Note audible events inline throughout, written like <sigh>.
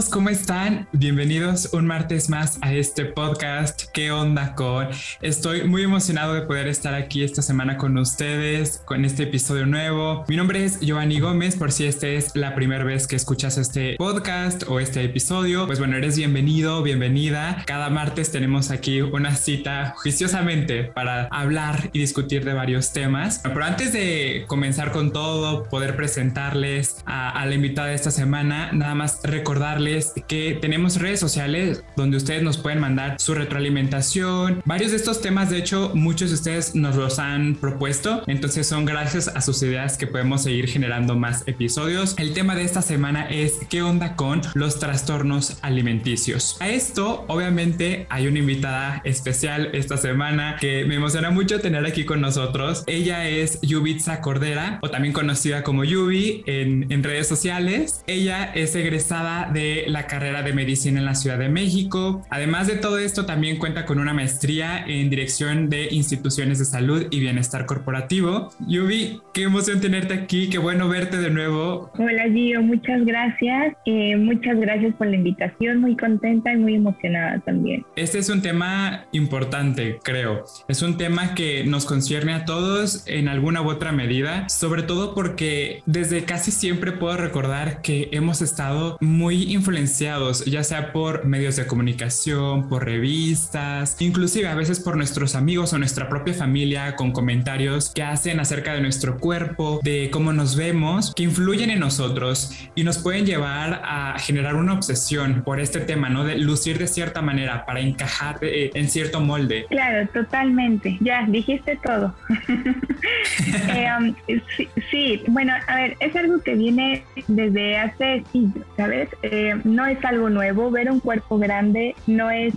todos? ¿Cómo están? Bienvenidos un martes más a este podcast. ¿Qué onda con? Estoy muy emocionado de poder estar aquí esta semana con ustedes, con este episodio nuevo. Mi nombre es Giovanni Gómez, por si esta es la primera vez que escuchas este podcast o este episodio, pues bueno, eres bienvenido, bienvenida. Cada martes tenemos aquí una cita juiciosamente para hablar y discutir de varios temas. Pero antes de comenzar con todo, poder presentarles a, a la invitada de esta semana, nada más recordarles que tenemos redes sociales donde ustedes nos pueden mandar su retroalimentación. Varios de estos temas, de hecho, muchos de ustedes nos los han propuesto. Entonces son gracias a sus ideas que podemos seguir generando más episodios. El tema de esta semana es qué onda con los trastornos alimenticios. A esto, obviamente, hay una invitada especial esta semana que me emociona mucho tener aquí con nosotros. Ella es Yubitsa Cordera, o también conocida como Yubi en, en redes sociales. Ella es egresada de la carrera de medicina en la Ciudad de México. Además de todo esto, también cuenta con una maestría en dirección de instituciones de salud y bienestar corporativo. Yubi, qué emoción tenerte aquí, qué bueno verte de nuevo. Hola Gio, muchas gracias. Eh, muchas gracias por la invitación, muy contenta y muy emocionada también. Este es un tema importante, creo. Es un tema que nos concierne a todos en alguna u otra medida, sobre todo porque desde casi siempre puedo recordar que hemos estado muy influenciados, ya sea por medios de comunicación, por revistas, inclusive a veces por nuestros amigos o nuestra propia familia con comentarios que hacen acerca de nuestro cuerpo, de cómo nos vemos, que influyen en nosotros y nos pueden llevar a generar una obsesión por este tema, ¿no? De lucir de cierta manera para encajar eh, en cierto molde. Claro, totalmente. Ya, dijiste todo. <laughs> eh, um, sí, sí, bueno, a ver, es algo que viene desde hace siglos, ¿sabes? Eh, no es algo nuevo, ver un cuerpo grande no es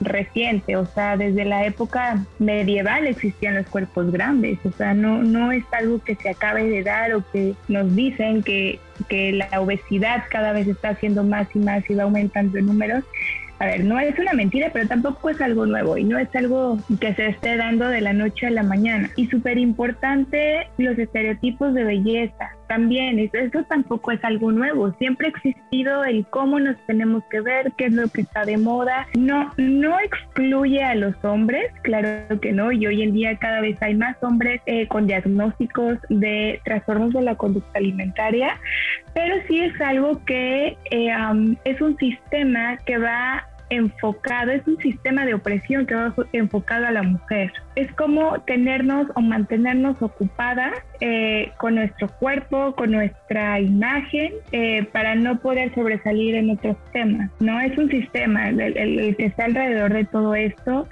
reciente, o sea, desde la época medieval existían los cuerpos grandes, o sea, no, no es algo que se acabe de dar o que nos dicen que, que la obesidad cada vez está haciendo más y más y va aumentando en números. A ver, no es una mentira, pero tampoco es algo nuevo y no es algo que se esté dando de la noche a la mañana. Y súper importante los estereotipos de belleza también, eso tampoco es algo nuevo, siempre ha existido el cómo nos tenemos que ver, qué es lo que está de moda, no, no excluye a los hombres, claro que no, y hoy en día cada vez hay más hombres eh, con diagnósticos de trastornos de la conducta alimentaria, pero sí es algo que eh, um, es un sistema que va enfocado, es un sistema de opresión que va enfocado a la mujer. Es como tenernos o mantenernos ocupadas eh, con nuestro cuerpo, con nuestra imagen, eh, para no poder sobresalir en otros temas. No es un sistema el que está alrededor de todo esto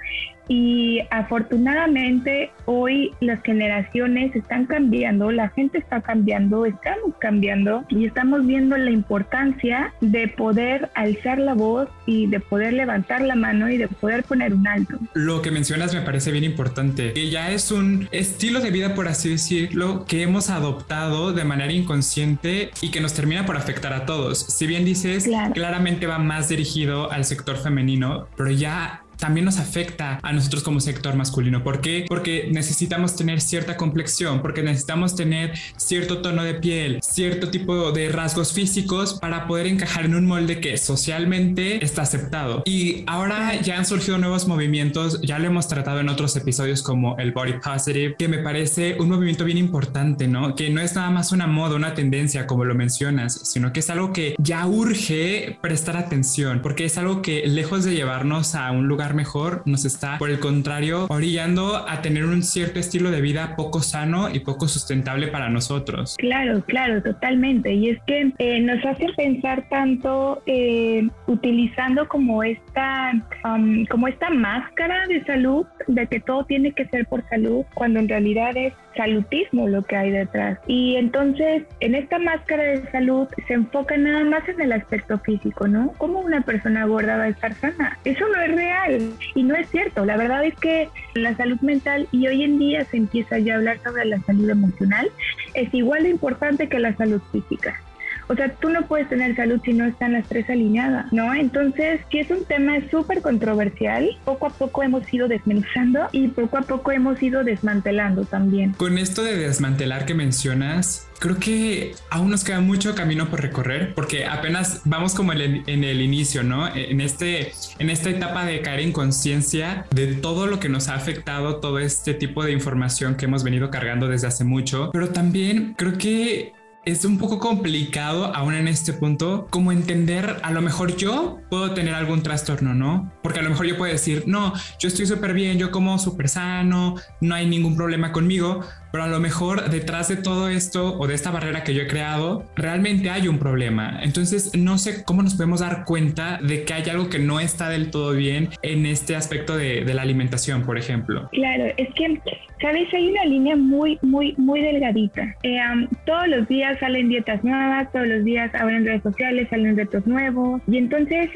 y afortunadamente hoy las generaciones están cambiando, la gente está cambiando, estamos cambiando y estamos viendo la importancia de poder alzar la voz y de poder levantar la mano y de poder poner un alto. Lo que mencionas me parece bien importante, que ya es un estilo de vida, por así decirlo, que hemos adoptado de manera inconsciente y que nos termina por afectar a todos. Si bien dices, claramente va más dirigido al sector femenino, pero ya también nos afecta a nosotros como sector masculino. ¿Por qué? Porque necesitamos tener cierta complexión, porque necesitamos tener cierto tono de piel, cierto tipo de rasgos físicos para poder encajar en un molde que socialmente está aceptado. Y ahora ya han surgido nuevos movimientos, ya lo hemos tratado en otros episodios como el body positive, que me parece un movimiento bien importante, ¿no? Que no es nada más una moda, una tendencia como lo mencionas, sino que es algo que ya urge prestar atención, porque es algo que lejos de llevarnos a un lugar mejor, nos está, por el contrario, orillando a tener un cierto estilo de vida poco sano y poco sustentable para nosotros. Claro, claro, totalmente. Y es que eh, nos hace pensar tanto eh, utilizando como esta, um, como esta máscara de salud, de que todo tiene que ser por salud, cuando en realidad es salutismo lo que hay detrás. Y entonces, en esta máscara de salud se enfoca nada más en el aspecto físico, ¿no? ¿Cómo una persona gorda va a estar sana? Eso no es real. Y no es cierto, la verdad es que la salud mental y hoy en día se empieza ya a hablar sobre la salud emocional, es igual de importante que la salud física. O sea, tú no puedes tener salud si no están las tres alineadas, ¿no? Entonces, si es un tema súper controversial, poco a poco hemos ido desmenuzando y poco a poco hemos ido desmantelando también. Con esto de desmantelar que mencionas, creo que aún nos queda mucho camino por recorrer porque apenas vamos como en el, inicio, ¿no? En, este, en esta etapa de caer en conciencia de todo lo que nos ha afectado, todo este tipo de información que hemos venido cargando desde hace mucho, pero también creo que es un poco complicado aún en este punto como entender a lo mejor yo puedo tener algún trastorno, ¿no? Porque a lo mejor yo puedo decir, no, yo estoy súper bien, yo como súper sano, no hay ningún problema conmigo, pero a lo mejor detrás de todo esto o de esta barrera que yo he creado, realmente hay un problema. Entonces, no sé cómo nos podemos dar cuenta de que hay algo que no está del todo bien en este aspecto de, la alimentación, por ejemplo. Claro, es que, ¿sabes? Hay una línea muy, muy, muy delgadita. Eh, todos los días salen dietas nuevas, todos los días abren redes sociales, salen retos nuevos. Y entonces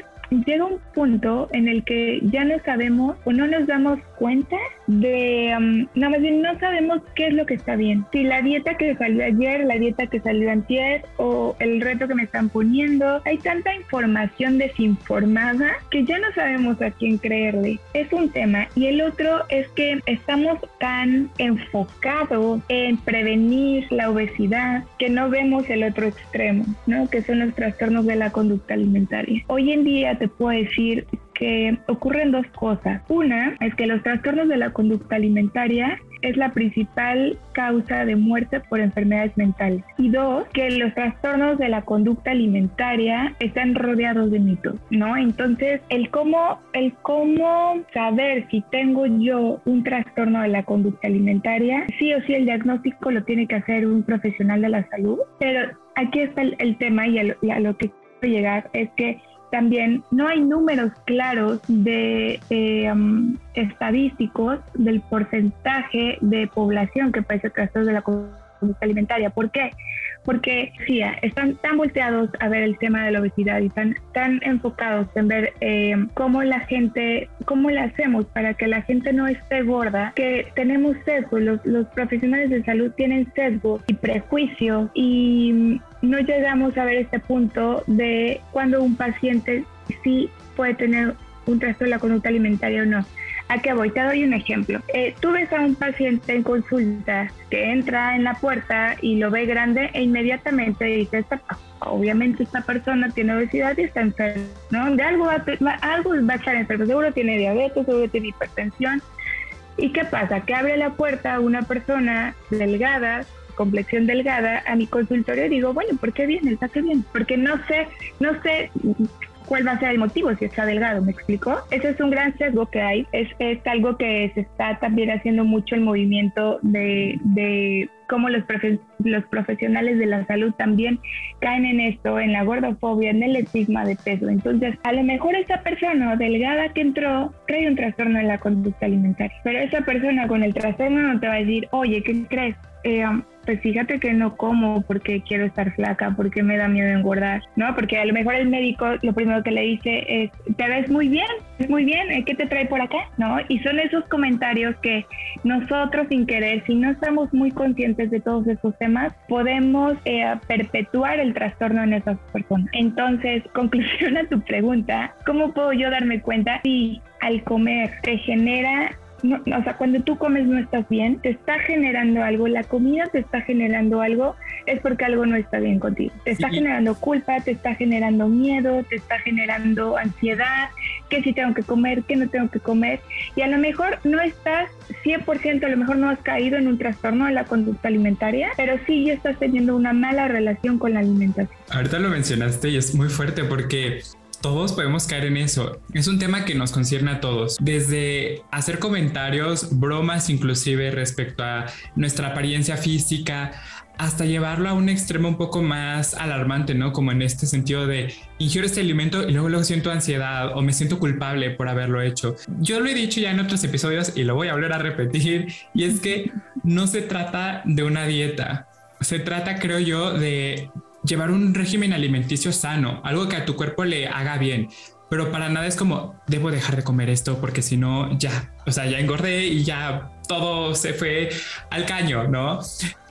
llega un punto en el que ya no sabemos o no nos damos cuenta de, um, no sabemos qué es lo que está bien. Si la dieta que salió ayer, la dieta que salió antier o el reto que me están poniendo, hay tanta información desinformada que ya no sabemos a quién creerle. Es un tema. Y el otro es que estamos tan enfocados en prevenir la obesidad que no vemos el otro extremo, ¿no? Que son los trastornos de la conducta alimentaria. Hoy en día te puedo decir que ocurren dos cosas. Una es que los trastornos de la conducta alimentaria es la principal causa de muerte por enfermedades mentales. Y dos, que los trastornos de la conducta alimentaria están rodeados de mitos, ¿no? Entonces, el cómo, el cómo saber si tengo yo un trastorno de la conducta alimentaria, sí o sí el diagnóstico lo tiene que hacer un profesional de la salud, pero aquí está el, tema y a lo que quiero llegar es que también no hay números claros de um, estadísticos del porcentaje de población que padece trastornos de la conducta alimentaria. ¿Por qué? Porque sí, están tan volteados a ver el tema de la obesidad y están tan enfocados en ver eh, cómo la gente, cómo le hacemos para que la gente no esté gorda, que tenemos sesgo, los, los profesionales de salud tienen sesgo y prejuicios y no llegamos a ver este punto de cuando un paciente sí puede tener un trastorno de la conducta alimentaria o no. ¿A qué voy? Te doy un ejemplo. Eh, tú ves a un paciente en consulta que entra en la puerta y lo ve grande e inmediatamente dice, obviamente esta persona tiene obesidad y está enferma, ¿no? De algo va, algo va a estar enfermo, seguro tiene diabetes, seguro tiene hipertensión. ¿Y qué pasa? Que abre la puerta una persona delgada complexión delgada a mi consultorio digo, bueno, ¿por qué viene? ¿Está qué bien? Porque no sé, no sé cuál va a ser el motivo si está delgado, ¿me explico? Ese es un gran sesgo que hay, es, es algo que se está también haciendo mucho el movimiento de, de cómo los, los profesionales de la salud también caen en esto, en la gordofobia, en el estigma de peso. Entonces, a lo mejor esa persona delgada que entró trae un trastorno en la conducta alimentaria, pero esa persona con el trastorno no te va a decir, oye, ¿qué crees? Eh, pues fíjate que no como porque quiero estar flaca, porque me da miedo engordar, ¿no? Porque a lo mejor el médico lo primero que le dice es, te ves muy bien, muy bien, ¿eh? ¿qué te trae por acá? ¿No? Y son esos comentarios que nosotros sin querer, si no estamos muy conscientes de todos estos temas, podemos eh, perpetuar el trastorno en esas personas. Entonces, <laughs> conclusión a tu pregunta, ¿cómo puedo yo darme cuenta si al comer te genera o sea, cuando tú comes no estás bien, te está generando algo, la comida te está generando algo, es porque algo no está bien contigo. Te está generando culpa, te está generando miedo, te está generando ansiedad, que si tengo que comer, que no tengo que comer. Y a lo mejor no estás 100%, a lo mejor no has caído en un trastorno de la conducta alimentaria, pero sí ya estás teniendo una mala relación con la alimentación. Ahorita lo mencionaste y es muy fuerte porque todos podemos caer en eso. Es un tema que nos concierne a todos. Desde hacer comentarios, bromas inclusive respecto a nuestra apariencia física, hasta llevarlo a un extremo un poco más alarmante, ¿no? Como en este sentido de ingiero este alimento y luego luego siento ansiedad o me siento culpable por haberlo hecho. Yo lo he dicho ya en otros episodios y lo voy a volver a repetir y es que no se trata de una dieta. Se trata, creo yo, de llevar un régimen alimenticio sano, algo que a tu cuerpo le haga bien. Pero para nada es como, debo dejar de comer esto porque si no, ya, o sea, ya engordé y ya todo se fue al caño, ¿no?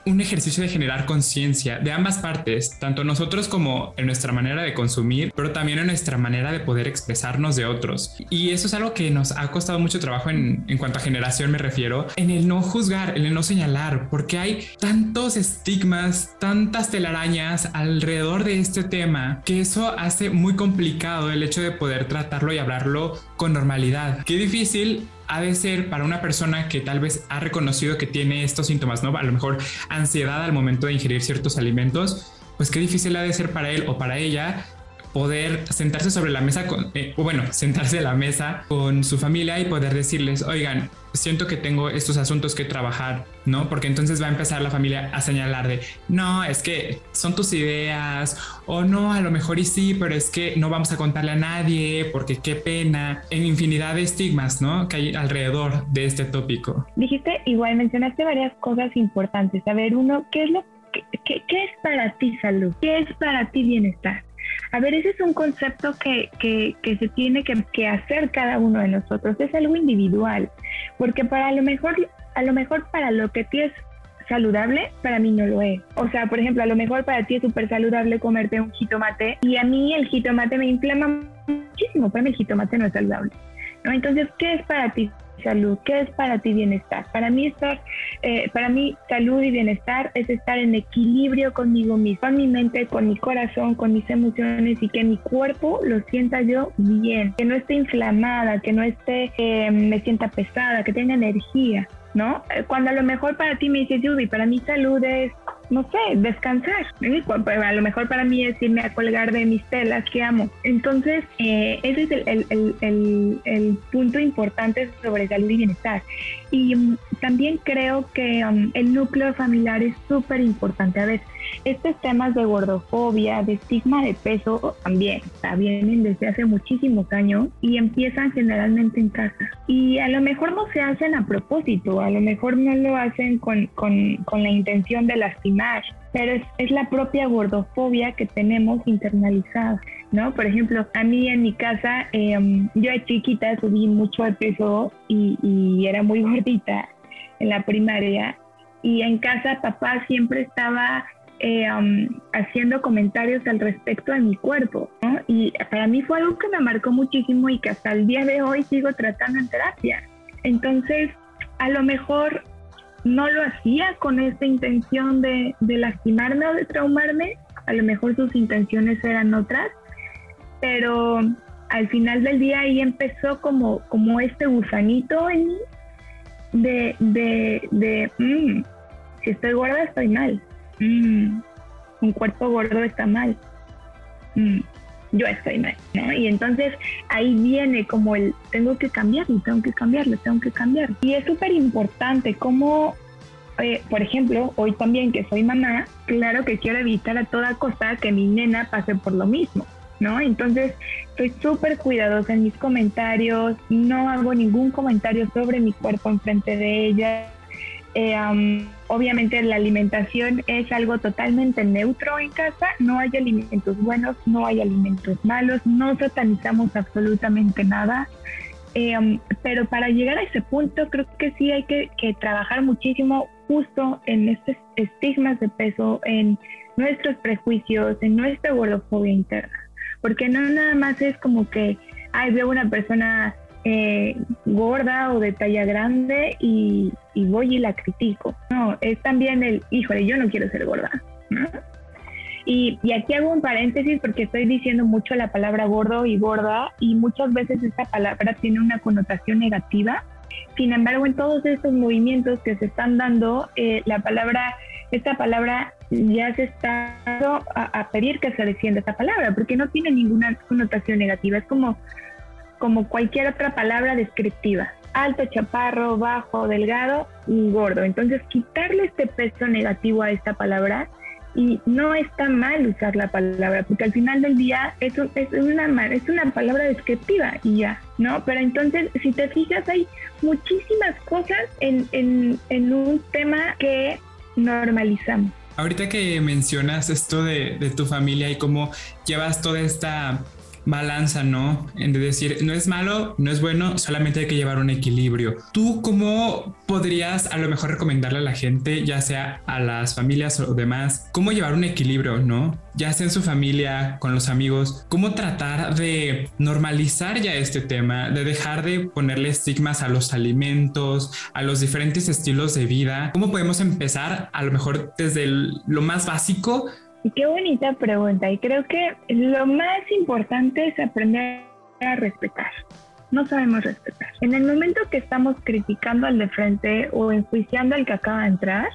Un ejercicio de generar conciencia de ambas partes, tanto nosotros como en nuestra manera de consumir, pero también en nuestra manera de poder expresarnos de otros. Y eso es algo que nos ha costado mucho trabajo en, en cuanto a generación me refiero, en el no juzgar, en el no señalar, porque hay tantos estigmas, tantas telarañas alrededor de este tema, que eso hace muy complicado el hecho de poder tratarlo y hablarlo con normalidad. Qué difícil ha de ser para una persona que tal vez ha reconocido que tiene estos síntomas, ¿no? A lo mejor ansiedad al momento de ingerir ciertos alimentos, pues qué difícil ha de ser para él o para ella poder sentarse sobre la mesa con, eh, bueno, <laughs> sentarse a la mesa con su familia y poder decirles, oigan, siento que tengo estos asuntos que trabajar, ¿no? Porque entonces va a empezar la familia a señalar de, no, es que son tus ideas, o no, a lo mejor y sí, pero es que no vamos a contarle a nadie, porque qué pena, en infinidad de estigmas, ¿no? Que hay alrededor de este tópico. Dijiste, igual mencionaste varias cosas importantes. A ver, uno, ¿qué es lo qué es para ti salud? ¿Qué es para ti bienestar? A ver, ese es un concepto que, se tiene que, hacer cada uno de nosotros, es algo individual, porque para lo mejor, a lo mejor para lo que es saludable, para mí no lo es. O sea, por ejemplo, a lo mejor para ti es súper saludable comerte un jitomate y a mí el jitomate me inflama muchísimo, para mí el jitomate no es saludable. ¿no? Entonces, ¿qué es para ti salud? ¿Qué es para ti bienestar? Para mí estar, eh, para mí salud y bienestar es estar en equilibrio conmigo mismo, con mi mente, con mi corazón, con mis emociones y que mi cuerpo lo sienta yo bien, que no esté inflamada, que no esté, eh, me sienta pesada, que tenga energía. ¿No? Eh, cuando a lo mejor para ti me dices, Yubi, para mí salud es no sé, descansar. Pues, a lo mejor para mí es irme a colgar de mis telas que amo. Entonces, eh, ese es el, punto importante sobre salud y bienestar. Y um, también creo que um, el núcleo familiar es súper importante. A ver, estos temas de gordofobia, de estigma de peso, también vienen desde hace muchísimos años y empiezan generalmente en casa. Y a lo mejor no se hacen a propósito, a lo mejor no lo hacen con, con, con la intención de lastimar, pero es, es, la propia gordofobia que tenemos internalizada, ¿no? Por ejemplo, a mí en mi casa, em, yo de chiquita subí mucho de peso y, y, era muy <laughs> gordita en la primaria y en casa papá siempre estaba eh, haciendo comentarios al respecto de mi cuerpo. Y para mí fue algo que me marcó muchísimo y que hasta el día de hoy sigo tratando en terapia. Entonces, a lo mejor no lo hacía con esta intención de, lastimarme o de traumarme, a lo mejor sus intenciones eran otras, pero al final del día ahí empezó como, como este gusanito en mí de, de, de mm, si estoy gorda estoy mal, Mm, un cuerpo gordo está mal, mm, yo estoy mal, ¿no? Y entonces ahí viene como el, tengo que cambiarlo, tengo que cambiarlo, tengo que cambiarlo. Y es súper importante como, eh, por ejemplo, hoy también que soy mamá, claro que quiero evitar a toda costa que mi nena pase por lo mismo. ¿No? Entonces, soy súper cuidadosa en mis comentarios, no hago ningún comentario sobre mi cuerpo enfrente de ella, eh, obviamente la alimentación es algo totalmente neutro en casa, no hay alimentos buenos, no hay alimentos malos, no satanizamos absolutamente nada. Eh, pero para llegar a ese punto creo que sí hay que, trabajar muchísimo justo en estos estigmas de peso, en nuestros prejuicios, en nuestra gordofobia interna. Porque no nada más es como que, ay, veo una persona eh, gorda o de talla grande y, voy y la critico. No, es también el, híjole, yo no quiero ser gorda. Y, aquí hago un paréntesis porque estoy diciendo mucho la palabra gordo y gorda y muchas veces esta palabra tiene una connotación negativa. Sin embargo, en todos estos movimientos que se están dando, eh, la palabra, esta palabra ya se está a, a pedir que se defienda esta palabra porque no tiene ninguna connotación negativa. Es como como cualquier otra palabra descriptiva. Alto, chaparro, bajo, delgado y gordo. Entonces, quitarle este peso negativo a esta palabra y no está mal usar la palabra, porque al final del día es, es, una, es una palabra descriptiva y ya, ¿no? Pero entonces, si te fijas, hay muchísimas cosas en, en, en un tema que normalizamos. Ahorita que mencionas esto de, de tu familia y cómo llevas toda esta balanza, ¿no? En de decir, no es malo, no es bueno, solamente hay que llevar un equilibrio. ¿Tú cómo podrías a lo mejor recomendarle a la gente, ya sea a las familias o demás, cómo llevar un equilibrio, ¿no? Ya sea en su familia, con los amigos, cómo tratar de normalizar ya este tema, de dejar de ponerle estigmas a los alimentos, a los diferentes estilos de vida. ¿Cómo podemos empezar a lo mejor desde lo más básico Qué bonita pregunta y creo que lo más importante es aprender a respetar. No sabemos respetar. En el momento que estamos criticando al de frente o enjuiciando al que acaba de entrar,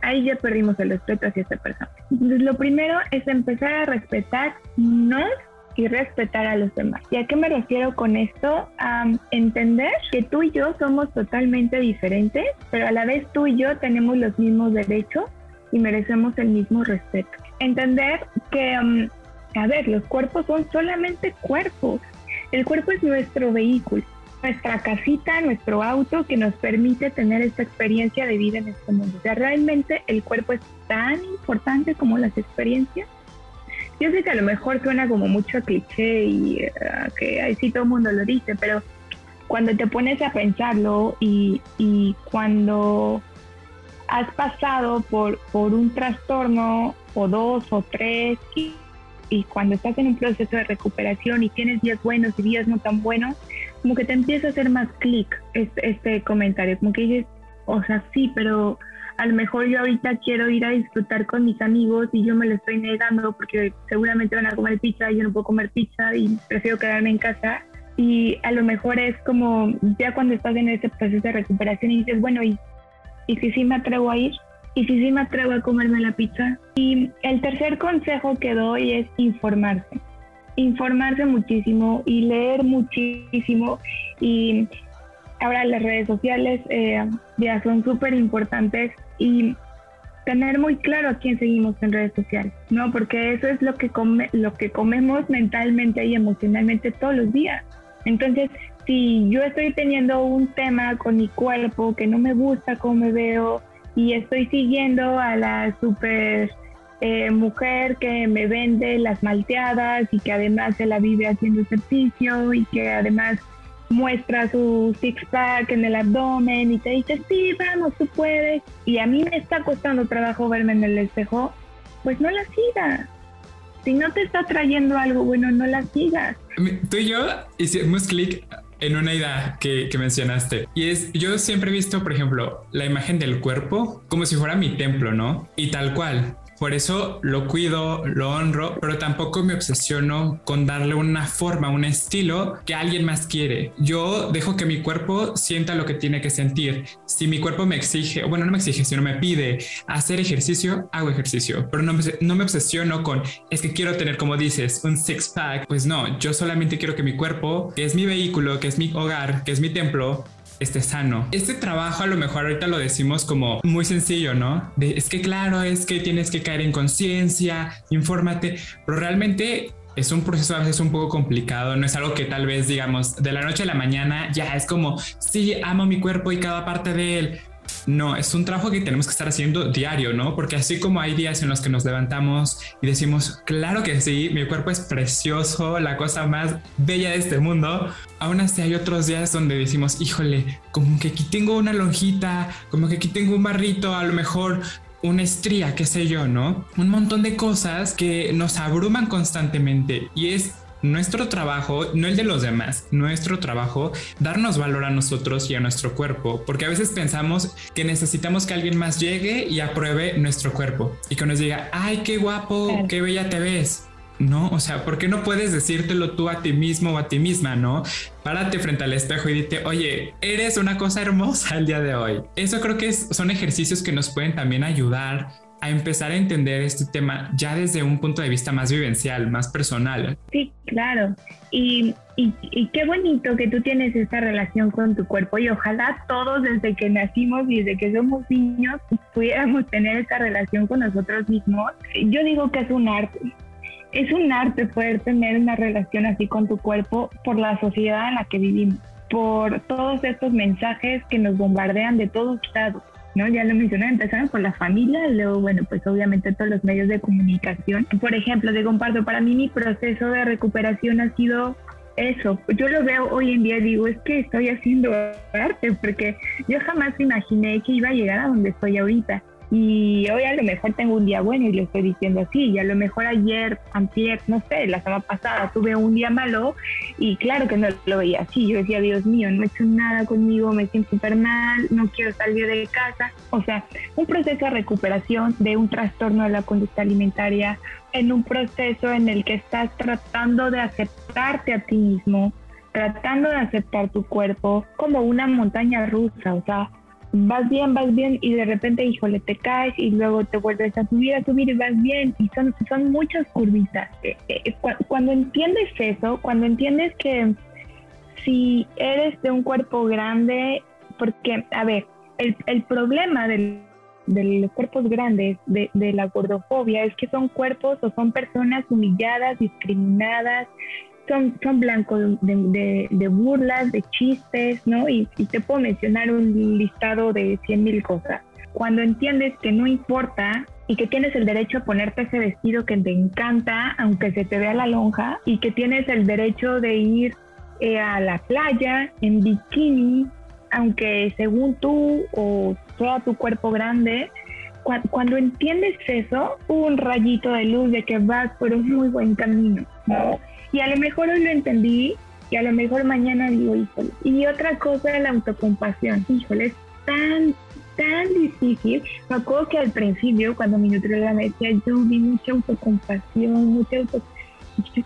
ahí ya perdimos el respeto hacia esa persona. Entonces, lo primero es empezar a respetarnos y respetar a los demás. ¿Y a qué me refiero con esto? A entender que tú y yo somos totalmente diferentes, pero a la vez tú y yo tenemos los mismos derechos y merecemos el mismo respeto entender que, um, a ver, los cuerpos son solamente cuerpos. El cuerpo es nuestro vehículo, nuestra casita, nuestro auto que nos permite tener esta experiencia de vida en este mundo. O sea, realmente el cuerpo es tan importante como las experiencias. Yo sé que a lo mejor suena como mucho cliché y uh, que ahí todo el mundo lo dice, pero cuando te pones a pensarlo y, y cuando has pasado por, por un trastorno o dos o tres y, cuando estás en un proceso de recuperación y tienes días buenos y días no tan buenos, como que te empieza a hacer más clic este, este comentario, como que dices, o sea, sí, pero a lo mejor yo ahorita quiero ir a disfrutar con mis amigos y yo me lo estoy negando porque seguramente van a comer pizza y yo no puedo comer pizza y prefiero quedarme en casa. Y a lo mejor es como ya cuando estás en ese proceso de recuperación y dices, bueno, ¿y y si sí me atrevo a ir y si sí me atrevo a comerme la pizza. Y el tercer consejo que doy es informarse. Informarse muchísimo y leer muchísimo. Y ahora las redes sociales eh, ya son súper importantes y tener muy claro a quién seguimos en redes sociales, ¿no? Porque eso es lo que, come, lo que comemos mentalmente y emocionalmente todos los días. Entonces, si yo estoy teniendo un tema con mi cuerpo que no me gusta cómo me veo y estoy siguiendo a la super eh, mujer que me vende las malteadas y que además se la vive haciendo ejercicio y que además muestra su six pack en el abdomen y te dice, sí, vamos, tú puedes. Y a mí me está costando trabajo verme en el espejo, pues no la sigas. Si no te está trayendo algo bueno, no la sigas. Tú y yo hicimos clic en una idea que, mencionaste. Y es, yo siempre he visto, por ejemplo, la imagen del cuerpo como si fuera mi templo, ¿no? Y tal cual. Por eso lo cuido, lo honro, pero tampoco me obsesiono con darle una forma, un estilo que alguien más quiere. Yo dejo que mi cuerpo sienta lo que tiene que sentir. Si mi cuerpo me exige, bueno, no me exige, sino me pide hacer ejercicio, hago ejercicio. Pero no, no me obsesiono con, es que quiero tener, como dices, un six pack. Pues no, yo solamente quiero que mi cuerpo, que es mi vehículo, que es mi hogar, que es mi templo, esté sano. Este trabajo a lo mejor ahorita lo decimos como muy sencillo, ¿no? es que claro, es que tienes que caer en conciencia, infórmate, pero realmente es un proceso a veces un poco complicado, no es algo que tal vez digamos de la noche a la mañana ya es como, sí, amo mi cuerpo y cada parte de él, no, es un trabajo que tenemos que estar haciendo diario, ¿no? Porque así como hay días en los que nos levantamos y decimos, claro que sí, mi cuerpo es precioso, la cosa más bella de este mundo, aún así hay otros días donde decimos, híjole, como que aquí tengo una lonjita, como que aquí tengo un barrito, a lo mejor una estría, qué sé yo, ¿no? Un montón de cosas que nos abruman constantemente y es nuestro trabajo, no el de los demás, nuestro trabajo, darnos valor a nosotros y a nuestro cuerpo, porque a veces pensamos que necesitamos que alguien más llegue y apruebe nuestro cuerpo y que nos diga, ay, qué guapo, qué bella te ves. No, o sea, ¿por qué no puedes decírtelo tú a ti mismo o a ti misma, no? Párate frente al espejo y dite, oye, eres una cosa hermosa el día de hoy. Eso creo que son ejercicios que nos pueden también ayudar a empezar a entender este tema ya desde un punto de vista más vivencial, más personal. Sí, claro. Y, qué bonito que tú tienes esta relación con tu cuerpo y ojalá todos desde que nacimos y desde que somos niños pudiéramos tener esta relación con nosotros mismos. Yo digo que es un arte. Es un arte poder tener una relación así con tu cuerpo por la sociedad en la que vivimos, por todos estos mensajes que nos bombardean de todos lados ¿no? Ya lo mencioné, empezaron por la familia, luego, bueno, pues obviamente todos los medios de comunicación. Por ejemplo, te comparto, para mí mi proceso de recuperación ha sido eso, yo lo veo hoy en día digo, es que estoy haciendo arte, porque yo jamás imaginé que iba a llegar a donde estoy ahorita. Y hoy a lo mejor tengo un día bueno y lo estoy diciendo así. Y a lo mejor ayer, antier, no sé, la semana pasada tuve un día malo y claro que no lo veía así. Yo decía, Dios mío, no he hecho nada conmigo, me siento súper mal, no quiero salir de casa. O sea, un proceso de recuperación de un trastorno de la conducta alimentaria, en un proceso en el que estás tratando de aceptarte a ti mismo, tratando de aceptar tu cuerpo como una montaña rusa. O sea, vas bien, vas bien y de repente, híjole, te caes y luego te vuelves a subir, a subir y vas bien. Y son, son muchas curvitas. Eh, eh, cuando entiendes eso, cuando entiendes que si eres de un cuerpo grande, porque, a ver, el, el problema del, de los cuerpos grandes, de, de la gordofobia, es que son cuerpos o son personas humilladas, discriminadas, son, son blancos de, de, burlas, de chistes, ¿no? Y, te puedo mencionar un listado de 100 mil cosas. Cuando entiendes que no importa y que tienes el derecho a ponerte ese vestido que te encanta, aunque se te vea la lonja, y que tienes el derecho de ir eh, a la playa en bikini, aunque según tú o sea tu cuerpo grande, cuando, entiendes eso, un rayito de luz de que vas por un muy buen camino, ¿no? Y a lo mejor hoy lo entendí y a lo mejor mañana digo, híjole. Y otra cosa la autocompasión. Híjole, es tan, tan difícil. Me acuerdo que al principio, cuando mi nutrióloga me decía, yo vi mucha autocompasión, mucha autocompasión.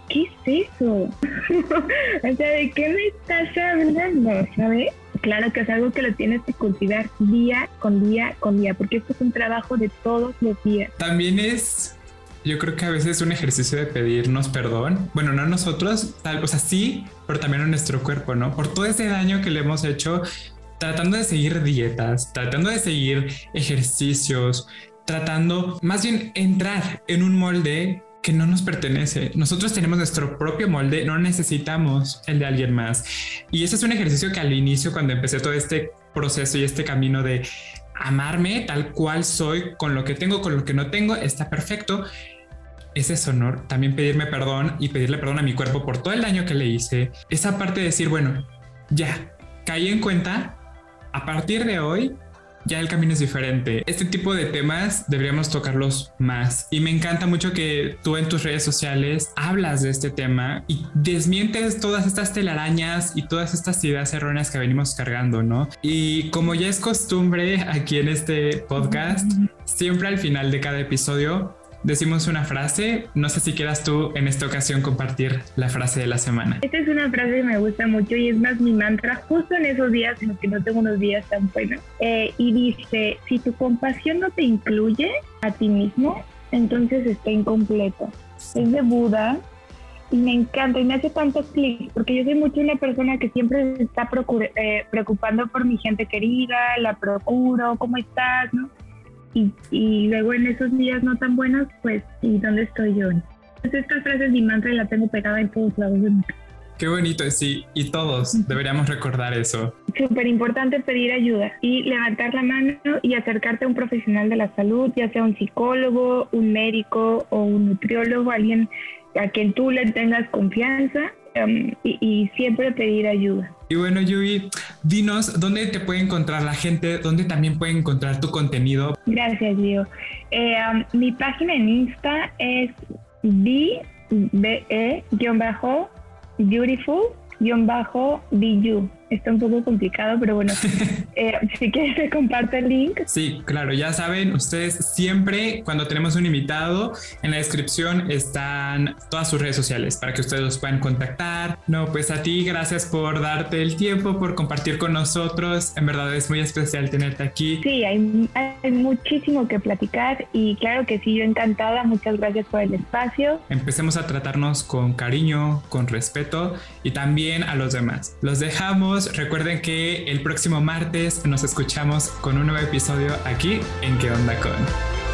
¿Qué es eso? <laughs> o sea, ¿de qué me estás hablando? ¿Sabes? Claro que es algo que lo tienes que cultivar día con día con día, porque esto es un trabajo de todos los días. También es yo creo que a veces es un ejercicio de pedirnos perdón. Bueno, no nosotros, tal, o sea, sí, pero también a nuestro cuerpo, ¿no? Por todo ese daño que le hemos hecho tratando de seguir dietas, tratando de seguir ejercicios, tratando más bien entrar en un molde que no nos pertenece. Nosotros tenemos nuestro propio molde, no necesitamos el de alguien más. Y ese es un ejercicio que al inicio, cuando empecé todo este proceso y este camino de amarme tal cual soy, con lo que tengo, con lo que no tengo, está perfecto ese sonor, también pedirme perdón y pedirle perdón a mi cuerpo por todo el daño que le hice. Esa parte de decir, bueno, ya, caí en cuenta, a partir de hoy ya el camino es diferente. Este tipo de temas deberíamos tocarlos más. Y me encanta mucho que tú en tus redes sociales hablas de este tema y desmientes todas estas telarañas y todas estas ideas erróneas que venimos cargando, ¿no? Y como ya es costumbre aquí en este podcast, siempre al final de cada episodio decimos una frase. No sé si quieras tú en esta ocasión compartir la frase de la semana. Esta es una frase que me gusta mucho y es más mi mantra justo en esos días en los que no tengo unos días tan buenos. Eh, y dice, si tu compasión no te incluye a ti mismo, entonces está incompleto. Es de Buda y me encanta y me hace tanto clic porque yo soy mucho una persona que siempre está eh, preocupando por mi gente querida, la procuro, ¿cómo estás? ¿no? Y, luego en esos días no tan buenos, pues, ¿y dónde estoy yo? Entonces estas frases mi mantra la tengo pegada en todos lados de mi Qué bonito, sí, y todos deberíamos recordar eso. Súper importante pedir ayuda y levantar la mano y acercarte a un profesional de la salud, ya sea un psicólogo, un médico o un nutriólogo, alguien a quien tú le tengas confianza um, y siempre pedir ayuda. Y bueno, Yui, dinos dónde te puede encontrar la gente, dónde también puede encontrar tu contenido. Gracias, Leo. Eh, um, mi página en Insta es be-beautiful-bu está un poco complicado, pero bueno, <laughs> eh, si quieres te comparto el link. Sí, claro, ya saben, ustedes siempre cuando tenemos un invitado, en la descripción están todas sus redes sociales para que ustedes los puedan contactar. No, pues a ti, gracias por darte el tiempo, por compartir con nosotros. En verdad es muy especial tenerte aquí. Sí, hay, hay muchísimo que platicar y claro que sí, yo encantada. Muchas gracias por el espacio. Empecemos a tratarnos con cariño, con respeto y también a los demás. Los dejamos Recuerden que el próximo martes nos escuchamos con un nuevo episodio aquí en ¿Qué onda con?